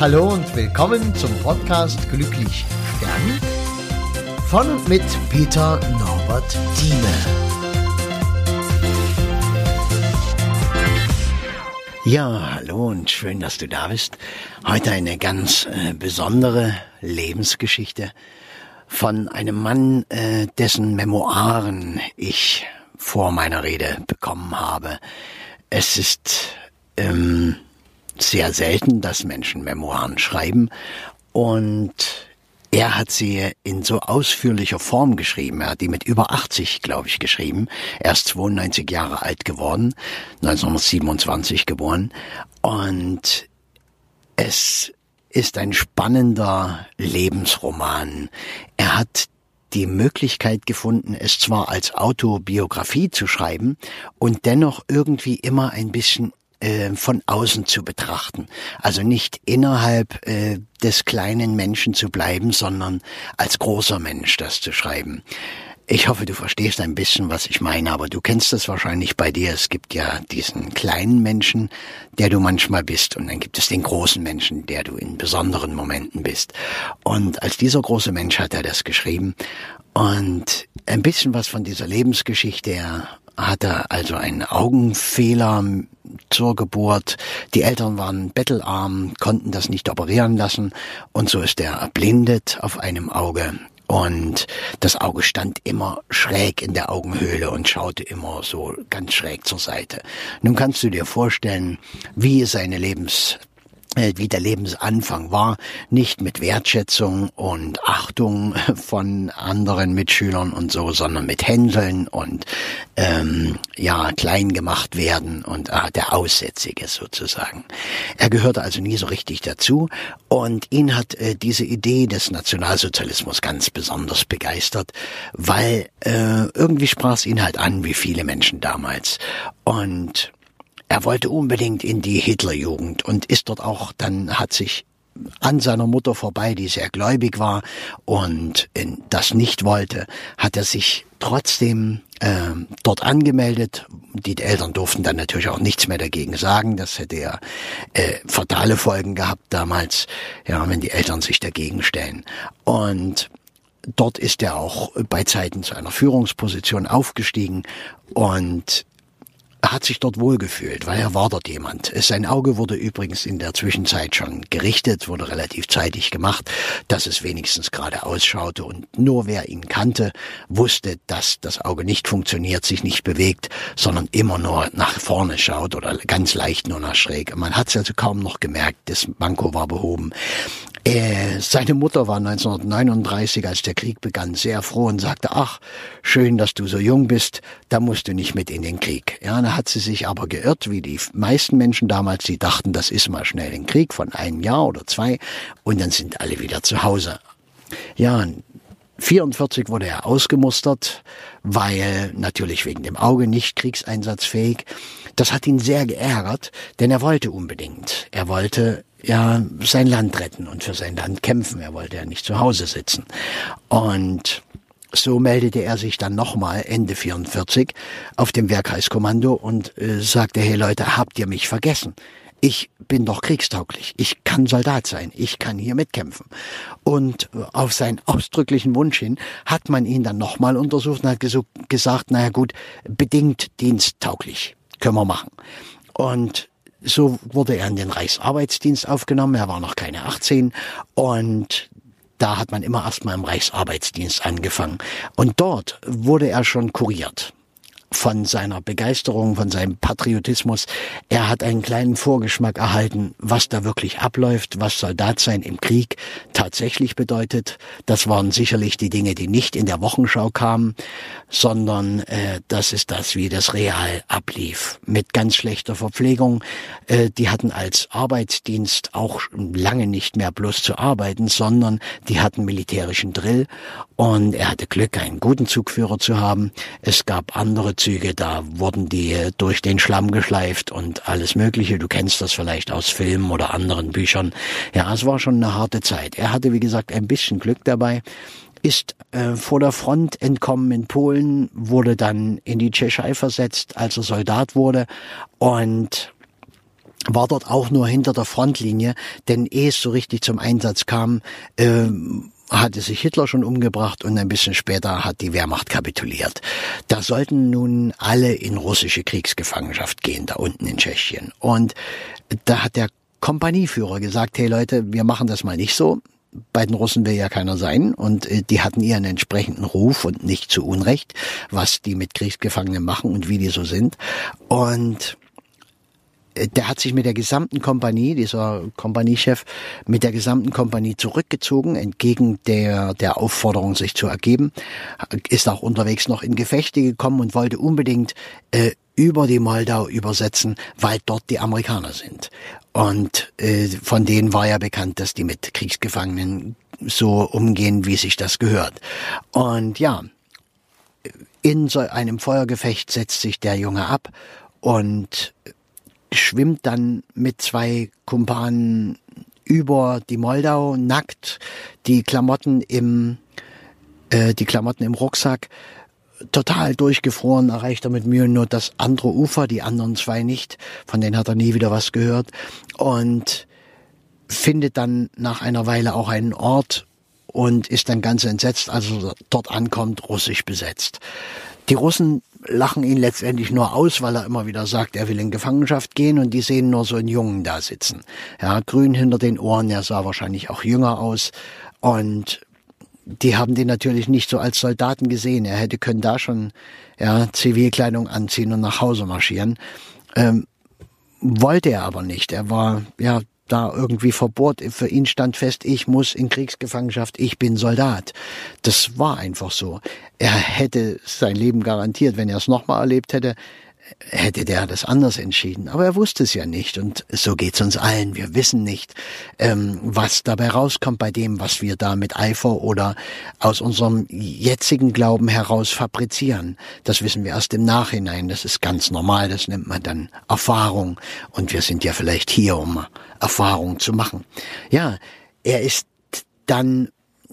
Hallo und willkommen zum Podcast Glücklich Stern von und mit Peter Norbert Thieme. Ja, hallo und schön, dass du da bist. Heute eine ganz äh, besondere Lebensgeschichte von einem Mann, äh, dessen Memoiren ich vor meiner Rede bekommen habe. Es ist ähm, sehr selten, dass Menschen Memoiren schreiben und er hat sie in so ausführlicher Form geschrieben. Er hat die mit über 80, glaube ich, geschrieben. Er ist 92 Jahre alt geworden, 1927 geboren. Und es ist ein spannender Lebensroman. Er hat die Möglichkeit gefunden, es zwar als Autobiografie zu schreiben und dennoch irgendwie immer ein bisschen äh, von außen zu betrachten. Also nicht innerhalb äh, des kleinen Menschen zu bleiben, sondern als großer Mensch das zu schreiben. Ich hoffe, du verstehst ein bisschen, was ich meine, aber du kennst das wahrscheinlich bei dir. Es gibt ja diesen kleinen Menschen, der du manchmal bist, und dann gibt es den großen Menschen, der du in besonderen Momenten bist. Und als dieser große Mensch hat er das geschrieben. Und ein bisschen was von dieser Lebensgeschichte, er hatte also einen Augenfehler zur Geburt. Die Eltern waren bettelarm, konnten das nicht operieren lassen und so ist er erblindet auf einem Auge. Und das Auge stand immer schräg in der Augenhöhle und schaute immer so ganz schräg zur Seite. Nun kannst du dir vorstellen, wie seine Lebens wie der Lebensanfang war, nicht mit Wertschätzung und Achtung von anderen Mitschülern und so, sondern mit Hänseln und ähm, ja klein gemacht werden und ah, der Aussätzige sozusagen. Er gehörte also nie so richtig dazu und ihn hat äh, diese Idee des Nationalsozialismus ganz besonders begeistert, weil äh, irgendwie sprach es ihn halt an, wie viele Menschen damals und er wollte unbedingt in die Hitlerjugend und ist dort auch, dann hat sich an seiner Mutter vorbei, die sehr gläubig war und das nicht wollte, hat er sich trotzdem äh, dort angemeldet. Die Eltern durften dann natürlich auch nichts mehr dagegen sagen. Das hätte ja äh, fatale Folgen gehabt damals, ja, wenn die Eltern sich dagegen stellen. Und dort ist er auch bei Zeiten zu einer Führungsposition aufgestiegen und hat sich dort wohlgefühlt, weil er war dort jemand. Sein Auge wurde übrigens in der Zwischenzeit schon gerichtet, wurde relativ zeitig gemacht, dass es wenigstens gerade ausschaute und nur wer ihn kannte, wusste, dass das Auge nicht funktioniert, sich nicht bewegt, sondern immer nur nach vorne schaut oder ganz leicht nur nach schräg. Man hat es also kaum noch gemerkt, das Manko war behoben. Äh, seine Mutter war 1939, als der Krieg begann, sehr froh und sagte, ach, schön, dass du so jung bist, da musst du nicht mit in den Krieg. Ja, da hat sie sich aber geirrt, wie die meisten Menschen damals, die dachten, das ist mal schnell ein Krieg von einem Jahr oder zwei und dann sind alle wieder zu Hause. Ja, 44 wurde er ausgemustert, weil natürlich wegen dem Auge nicht kriegseinsatzfähig. Das hat ihn sehr geärgert, denn er wollte unbedingt. Er wollte ja sein Land retten und für sein Land kämpfen. Er wollte ja nicht zu Hause sitzen. Und so meldete er sich dann nochmal Ende 44 auf dem Werkheiskommando und äh, sagte, hey Leute, habt ihr mich vergessen? Ich bin doch kriegstauglich. Ich kann Soldat sein. Ich kann hier mitkämpfen. Und äh, auf seinen ausdrücklichen Wunsch hin hat man ihn dann nochmal untersucht und hat gesagt, naja gut, bedingt diensttauglich. Können wir machen. Und so wurde er in den Reichsarbeitsdienst aufgenommen. Er war noch keine 18 und da hat man immer erstmal im Reichsarbeitsdienst angefangen. Und dort wurde er schon kuriert von seiner Begeisterung, von seinem Patriotismus. Er hat einen kleinen Vorgeschmack erhalten, was da wirklich abläuft, was Soldat sein im Krieg tatsächlich bedeutet. Das waren sicherlich die Dinge, die nicht in der Wochenschau kamen, sondern äh, das ist das, wie das real ablief. Mit ganz schlechter Verpflegung. Äh, die hatten als Arbeitsdienst auch lange nicht mehr bloß zu arbeiten, sondern die hatten militärischen Drill und er hatte Glück, einen guten Zugführer zu haben. Es gab andere Züge, da wurden die durch den Schlamm geschleift und alles Mögliche. Du kennst das vielleicht aus Filmen oder anderen Büchern. Ja, es war schon eine harte Zeit. Er hatte, wie gesagt, ein bisschen Glück dabei ist äh, vor der Front entkommen in Polen, wurde dann in die Tschechei versetzt, als er Soldat wurde und war dort auch nur hinter der Frontlinie, denn ehe es so richtig zum Einsatz kam, äh, hatte sich Hitler schon umgebracht und ein bisschen später hat die Wehrmacht kapituliert. Da sollten nun alle in russische Kriegsgefangenschaft gehen, da unten in Tschechien. Und da hat der Kompanieführer gesagt, hey Leute, wir machen das mal nicht so. Bei den Russen will ja keiner sein und äh, die hatten ihren entsprechenden Ruf und nicht zu Unrecht, was die mit Kriegsgefangenen machen und wie die so sind. Und der hat sich mit der gesamten Kompanie, dieser Kompaniechef, mit der gesamten Kompanie zurückgezogen, entgegen der, der Aufforderung, sich zu ergeben, ist auch unterwegs noch in Gefechte gekommen und wollte unbedingt äh, über die Moldau übersetzen, weil dort die Amerikaner sind. Und äh, von denen war ja bekannt, dass die mit Kriegsgefangenen so umgehen, wie sich das gehört. Und ja, in so einem Feuergefecht setzt sich der Junge ab und schwimmt dann mit zwei Kumpanen über die Moldau nackt, die Klamotten im äh, die Klamotten im Rucksack, total durchgefroren, erreicht er mit Mühe nur das andere Ufer, die anderen zwei nicht, von denen hat er nie wieder was gehört. Und findet dann nach einer Weile auch einen Ort und ist dann ganz entsetzt, als er dort ankommt, russisch besetzt. Die Russen lachen ihn letztendlich nur aus, weil er immer wieder sagt, er will in Gefangenschaft gehen und die sehen nur so einen Jungen da sitzen. Ja, grün hinter den Ohren, er sah wahrscheinlich auch jünger aus und die haben den natürlich nicht so als Soldaten gesehen. Er hätte können da schon ja, Zivilkleidung anziehen und nach Hause marschieren. Ähm, wollte er aber nicht. Er war ja da irgendwie verbohrt. Für ihn stand fest, ich muss in Kriegsgefangenschaft, ich bin Soldat. Das war einfach so. Er hätte sein Leben garantiert, wenn er es nochmal erlebt hätte, hätte der das anders entschieden. Aber er wusste es ja nicht. Und so geht's uns allen. Wir wissen nicht, ähm, was dabei rauskommt bei dem, was wir da mit Eifer oder aus unserem jetzigen Glauben heraus fabrizieren. Das wissen wir erst im Nachhinein. Das ist ganz normal. Das nennt man dann Erfahrung. Und wir sind ja vielleicht hier, um Erfahrung zu machen. Ja, er ist dann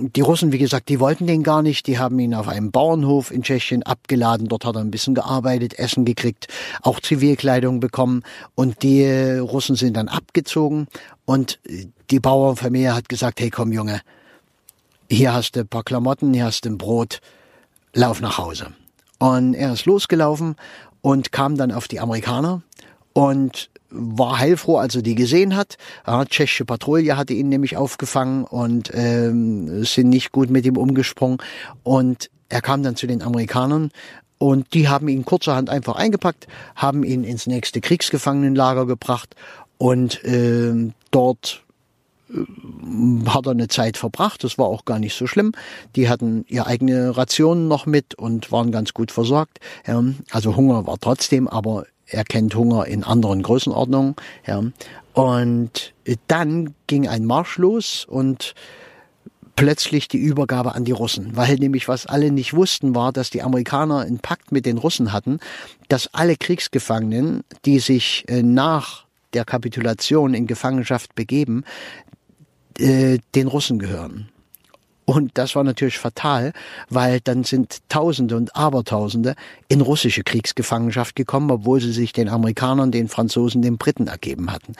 die Russen, wie gesagt, die wollten den gar nicht. Die haben ihn auf einem Bauernhof in Tschechien abgeladen. Dort hat er ein bisschen gearbeitet, Essen gekriegt, auch Zivilkleidung bekommen. Und die Russen sind dann abgezogen. Und die Bauernfamilie hat gesagt, hey komm Junge, hier hast du ein paar Klamotten, hier hast du ein Brot, lauf nach Hause. Und er ist losgelaufen und kam dann auf die Amerikaner und war heilfroh, als er die gesehen hat. Ja, tschechische Patrouille hatte ihn nämlich aufgefangen und ähm, sind nicht gut mit ihm umgesprungen. Und er kam dann zu den Amerikanern und die haben ihn kurzerhand einfach eingepackt, haben ihn ins nächste Kriegsgefangenenlager gebracht und ähm, dort äh, hat er eine Zeit verbracht. Das war auch gar nicht so schlimm. Die hatten ihre eigene Rationen noch mit und waren ganz gut versorgt. Also Hunger war trotzdem, aber er kennt Hunger in anderen Größenordnungen. Ja. Und dann ging ein Marsch los und plötzlich die Übergabe an die Russen, weil nämlich was alle nicht wussten war, dass die Amerikaner einen Pakt mit den Russen hatten, dass alle Kriegsgefangenen, die sich äh, nach der Kapitulation in Gefangenschaft begeben, äh, den Russen gehören. Und das war natürlich fatal, weil dann sind Tausende und Abertausende in russische Kriegsgefangenschaft gekommen, obwohl sie sich den Amerikanern, den Franzosen, den Briten ergeben hatten.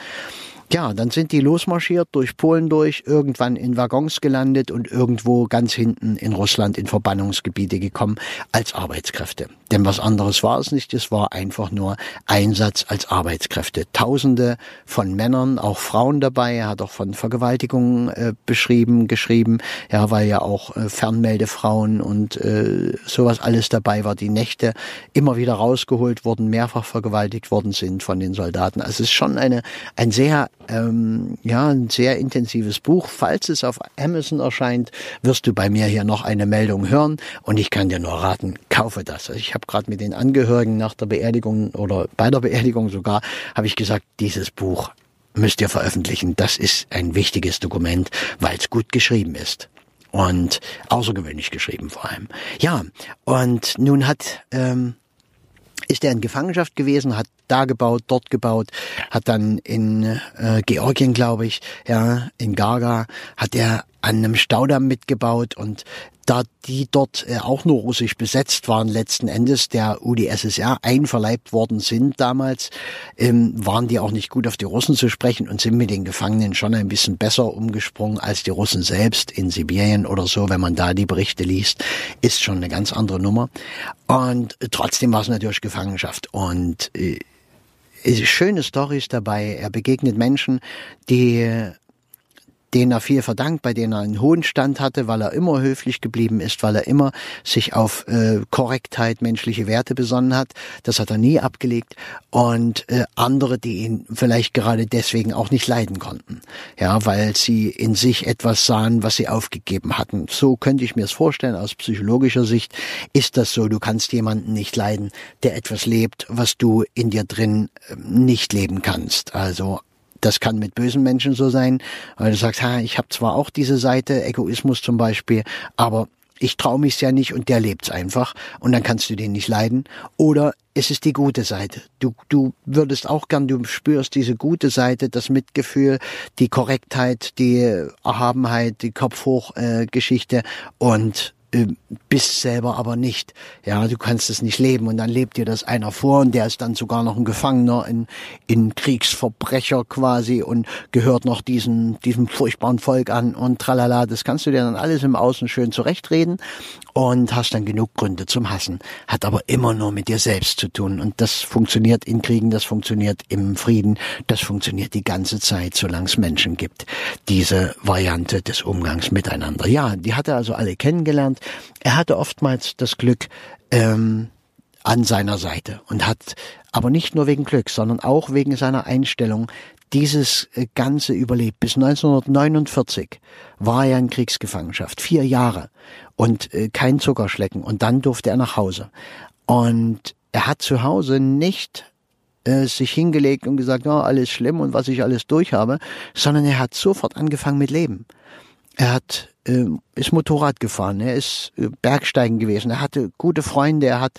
Ja, dann sind die losmarschiert durch Polen durch, irgendwann in Waggons gelandet und irgendwo ganz hinten in Russland in Verbannungsgebiete gekommen als Arbeitskräfte. Denn was anderes war es nicht, es war einfach nur Einsatz als Arbeitskräfte. Tausende von Männern, auch Frauen dabei, er hat auch von Vergewaltigungen äh, beschrieben, geschrieben, ja, weil ja auch äh, Fernmeldefrauen und äh, sowas alles dabei war, die Nächte immer wieder rausgeholt wurden, mehrfach vergewaltigt worden sind von den Soldaten. Also es ist schon eine, ein sehr ähm, ja, ein sehr intensives Buch. Falls es auf Amazon erscheint, wirst du bei mir hier noch eine Meldung hören und ich kann dir nur raten, kaufe das. Also ich habe gerade mit den Angehörigen nach der Beerdigung oder bei der Beerdigung sogar, habe ich gesagt, dieses Buch müsst ihr veröffentlichen. Das ist ein wichtiges Dokument, weil es gut geschrieben ist und außergewöhnlich geschrieben vor allem. Ja, und nun hat ähm, ist er in Gefangenschaft gewesen, hat da gebaut, dort gebaut, hat dann in äh, Georgien, glaube ich, ja, in Garga, hat er an einem Staudamm mitgebaut und da die dort äh, auch nur russisch besetzt waren, letzten Endes der UdSSR einverleibt worden sind damals, ähm, waren die auch nicht gut auf die Russen zu sprechen und sind mit den Gefangenen schon ein bisschen besser umgesprungen als die Russen selbst in Sibirien oder so, wenn man da die Berichte liest, ist schon eine ganz andere Nummer. Und trotzdem war es natürlich Gefangenschaft und äh, schöne Stories dabei. Er begegnet Menschen, die denen er viel verdankt, bei denen er einen hohen Stand hatte, weil er immer höflich geblieben ist, weil er immer sich auf äh, Korrektheit, menschliche Werte besonnen hat. Das hat er nie abgelegt. Und äh, andere, die ihn vielleicht gerade deswegen auch nicht leiden konnten. Ja, weil sie in sich etwas sahen, was sie aufgegeben hatten. So könnte ich mir es vorstellen, aus psychologischer Sicht ist das so. Du kannst jemanden nicht leiden, der etwas lebt, was du in dir drin äh, nicht leben kannst. Also das kann mit bösen Menschen so sein, weil du sagst, ha, ich habe zwar auch diese Seite, Egoismus zum Beispiel, aber ich traue mich ja nicht und der lebt's einfach und dann kannst du den nicht leiden. Oder es ist die gute Seite. Du, du würdest auch gern, du spürst diese gute Seite, das Mitgefühl, die Korrektheit, die Erhabenheit, die Kopfhoch-Geschichte äh, und äh, bist selber aber nicht. Ja, du kannst es nicht leben und dann lebt dir das einer vor und der ist dann sogar noch ein Gefangener in, in Kriegsverbrecher quasi und gehört noch diesem, diesem furchtbaren Volk an und tralala. Das kannst du dir dann alles im Außen schön zurechtreden und hast dann genug Gründe zum Hassen. Hat aber immer nur mit dir selbst zu tun und das funktioniert in Kriegen, das funktioniert im Frieden, das funktioniert die ganze Zeit, solange es Menschen gibt. Diese Variante des Umgangs miteinander. Ja, die hat er also alle kennengelernt. Er hatte oftmals das Glück, ähm, an seiner Seite und hat aber nicht nur wegen Glück, sondern auch wegen seiner Einstellung dieses äh, Ganze überlebt. Bis 1949 war er in Kriegsgefangenschaft, vier Jahre und äh, kein Zuckerschlecken. Und dann durfte er nach Hause. Und er hat zu Hause nicht äh, sich hingelegt und gesagt, ja, alles schlimm und was ich alles durch habe, sondern er hat sofort angefangen mit Leben. Er hat äh, ist Motorrad gefahren, er ist äh, Bergsteigen gewesen, er hatte gute Freunde, er hat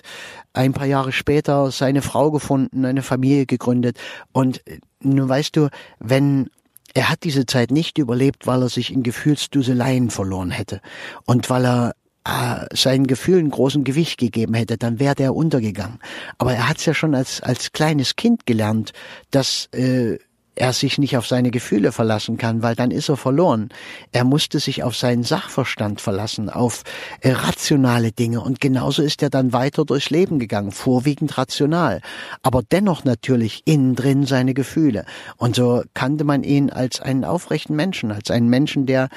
ein paar Jahre später seine Frau gefunden, eine Familie gegründet. Und äh, nun weißt du, wenn er hat diese Zeit nicht überlebt, weil er sich in Gefühlsduseleien verloren hätte. Und weil er äh, seinen Gefühlen großen Gewicht gegeben hätte, dann wäre der untergegangen. Aber er hat es ja schon als als kleines Kind gelernt, dass äh, er sich nicht auf seine Gefühle verlassen kann, weil dann ist er verloren. Er musste sich auf seinen Sachverstand verlassen, auf äh, rationale Dinge und genauso ist er dann weiter durchs Leben gegangen, vorwiegend rational, aber dennoch natürlich innen drin seine Gefühle. Und so kannte man ihn als einen aufrechten Menschen, als einen Menschen, der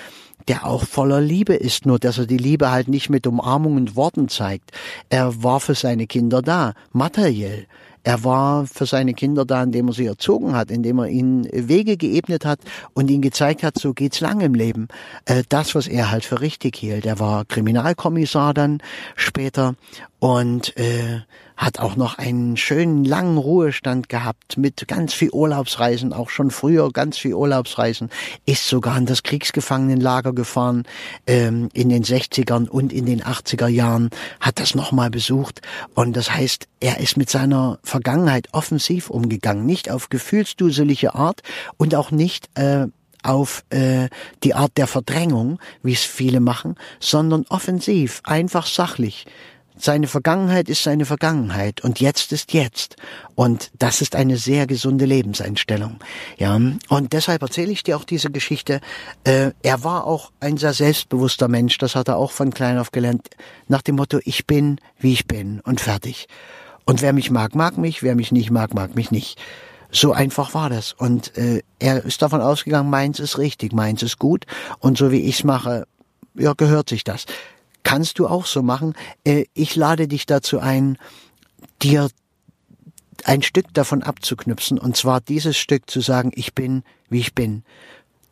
der auch voller Liebe ist, nur dass er die Liebe halt nicht mit Umarmungen und Worten zeigt. Er war für seine Kinder da, materiell. Er war für seine Kinder da, indem er sie erzogen hat, indem er ihnen Wege geebnet hat und ihnen gezeigt hat, so geht's lang im Leben. Äh, das, was er halt für richtig hielt. Er war Kriminalkommissar dann später und äh, hat auch noch einen schönen langen Ruhestand gehabt mit ganz viel Urlaubsreisen, auch schon früher ganz viel Urlaubsreisen, ist sogar in das Kriegsgefangenenlager gefahren ähm, in den 60ern und in den 80er Jahren, hat das nochmal besucht und das heißt, er ist mit seiner Vergangenheit offensiv umgegangen, nicht auf gefühlsduselige Art und auch nicht äh, auf äh, die Art der Verdrängung, wie es viele machen, sondern offensiv, einfach sachlich. Seine Vergangenheit ist seine Vergangenheit und jetzt ist jetzt. Und das ist eine sehr gesunde Lebenseinstellung. Ja, und deshalb erzähle ich dir auch diese Geschichte. Äh, er war auch ein sehr selbstbewusster Mensch, das hat er auch von klein auf gelernt, nach dem Motto, ich bin, wie ich bin und fertig. Und wer mich mag, mag mich, wer mich nicht mag, mag mich nicht. So einfach war das. Und äh, er ist davon ausgegangen, meins ist richtig, meins ist gut. Und so wie ich's mache, ja, gehört sich das kannst du auch so machen. Äh, ich lade dich dazu ein, dir ein Stück davon abzuknüpfen, und zwar dieses Stück zu sagen, ich bin, wie ich bin.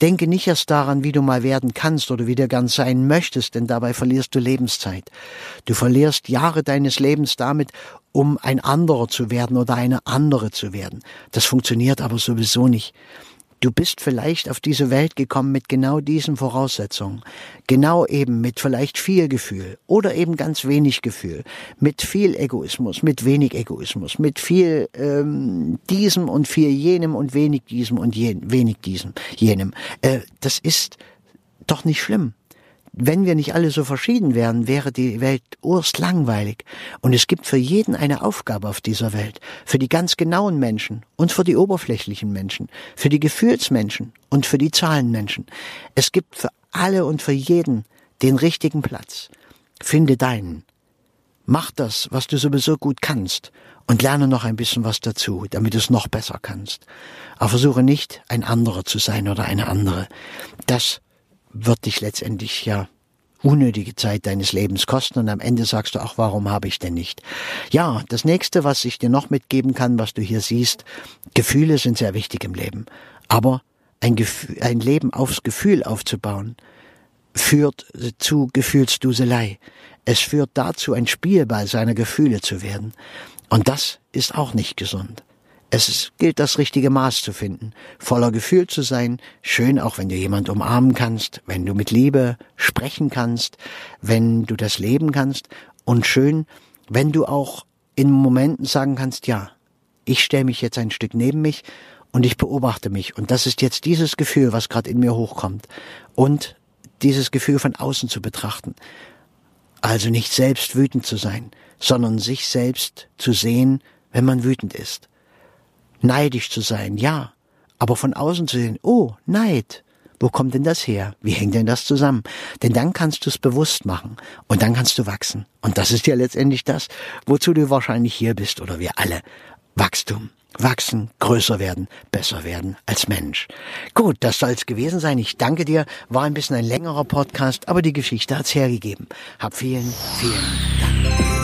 Denke nicht erst daran, wie du mal werden kannst oder wie du gern sein möchtest, denn dabei verlierst du Lebenszeit. Du verlierst Jahre deines Lebens damit, um ein anderer zu werden oder eine andere zu werden. Das funktioniert aber sowieso nicht. Du bist vielleicht auf diese Welt gekommen mit genau diesen Voraussetzungen. Genau eben mit vielleicht viel Gefühl oder eben ganz wenig Gefühl. Mit viel Egoismus, mit wenig Egoismus, mit viel ähm, diesem und viel jenem und wenig diesem und jen, wenig diesem, jenem. Äh, das ist doch nicht schlimm. Wenn wir nicht alle so verschieden wären, wäre die Welt urstlangweilig. Und es gibt für jeden eine Aufgabe auf dieser Welt. Für die ganz genauen Menschen und für die oberflächlichen Menschen. Für die Gefühlsmenschen und für die Zahlenmenschen. Es gibt für alle und für jeden den richtigen Platz. Finde deinen. Mach das, was du sowieso gut kannst und lerne noch ein bisschen was dazu, damit du es noch besser kannst. Aber versuche nicht, ein anderer zu sein oder eine andere. Das wird dich letztendlich ja unnötige Zeit deines Lebens kosten und am Ende sagst du, ach, warum habe ich denn nicht? Ja, das nächste, was ich dir noch mitgeben kann, was du hier siehst, Gefühle sind sehr wichtig im Leben. Aber ein, Gefühl, ein Leben aufs Gefühl aufzubauen, führt zu Gefühlsduselei. Es führt dazu, ein Spielball seiner Gefühle zu werden. Und das ist auch nicht gesund. Es gilt, das richtige Maß zu finden, voller Gefühl zu sein, schön auch, wenn du jemand umarmen kannst, wenn du mit Liebe sprechen kannst, wenn du das leben kannst und schön, wenn du auch in Momenten sagen kannst, ja, ich stelle mich jetzt ein Stück neben mich und ich beobachte mich. Und das ist jetzt dieses Gefühl, was gerade in mir hochkommt. Und dieses Gefühl von außen zu betrachten. Also nicht selbst wütend zu sein, sondern sich selbst zu sehen, wenn man wütend ist neidisch zu sein, ja, aber von außen zu sehen, oh, Neid, wo kommt denn das her? Wie hängt denn das zusammen? Denn dann kannst du es bewusst machen und dann kannst du wachsen. Und das ist ja letztendlich das, wozu du wahrscheinlich hier bist oder wir alle. Wachstum. Wachsen, größer werden, besser werden als Mensch. Gut, das soll's gewesen sein. Ich danke dir. War ein bisschen ein längerer Podcast, aber die Geschichte hat's hergegeben. Hab vielen, vielen Dank.